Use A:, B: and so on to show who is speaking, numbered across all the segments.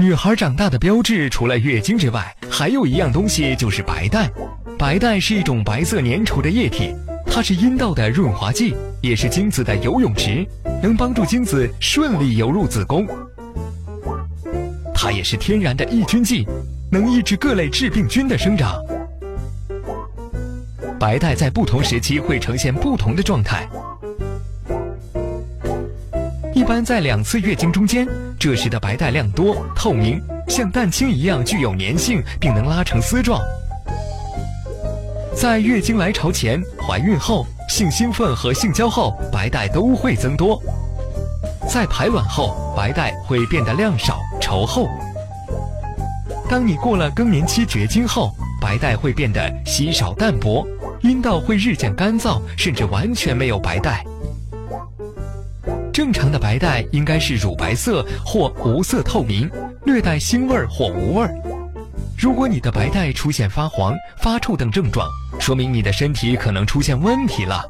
A: 女孩长大的标志，除了月经之外，还有一样东西就是白带。白带是一种白色粘稠的液体，它是阴道的润滑剂，也是精子的游泳池，能帮助精子顺利游入子宫。它也是天然的抑菌剂，能抑制各类致病菌的生长。白带在不同时期会呈现不同的状态。一般在两次月经中间，这时的白带量多、透明，像蛋清一样具有粘性，并能拉成丝状。在月经来潮前、怀孕后、性兴奋和性交后，白带都会增多。在排卵后，白带会变得量少、稠厚。当你过了更年期绝经后，白带会变得稀少淡薄，阴道会日渐干燥，甚至完全没有白带。正常的白带应该是乳白色或无色透明，略带腥味或无味。如果你的白带出现发黄、发臭等症状，说明你的身体可能出现问题了。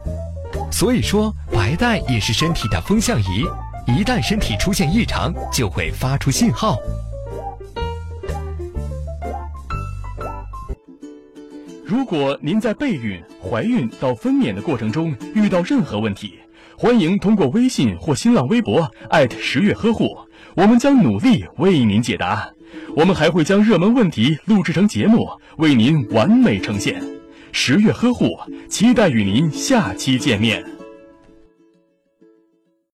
A: 所以说，白带也是身体的风向仪，一旦身体出现异常，就会发出信号。
B: 如果您在备孕、怀孕到分娩的过程中遇到任何问题，欢迎通过微信或新浪微博艾特十月呵护，我们将努力为您解答。我们还会将热门问题录制成节目，为您完美呈现。十月呵护，期待与您下期见面。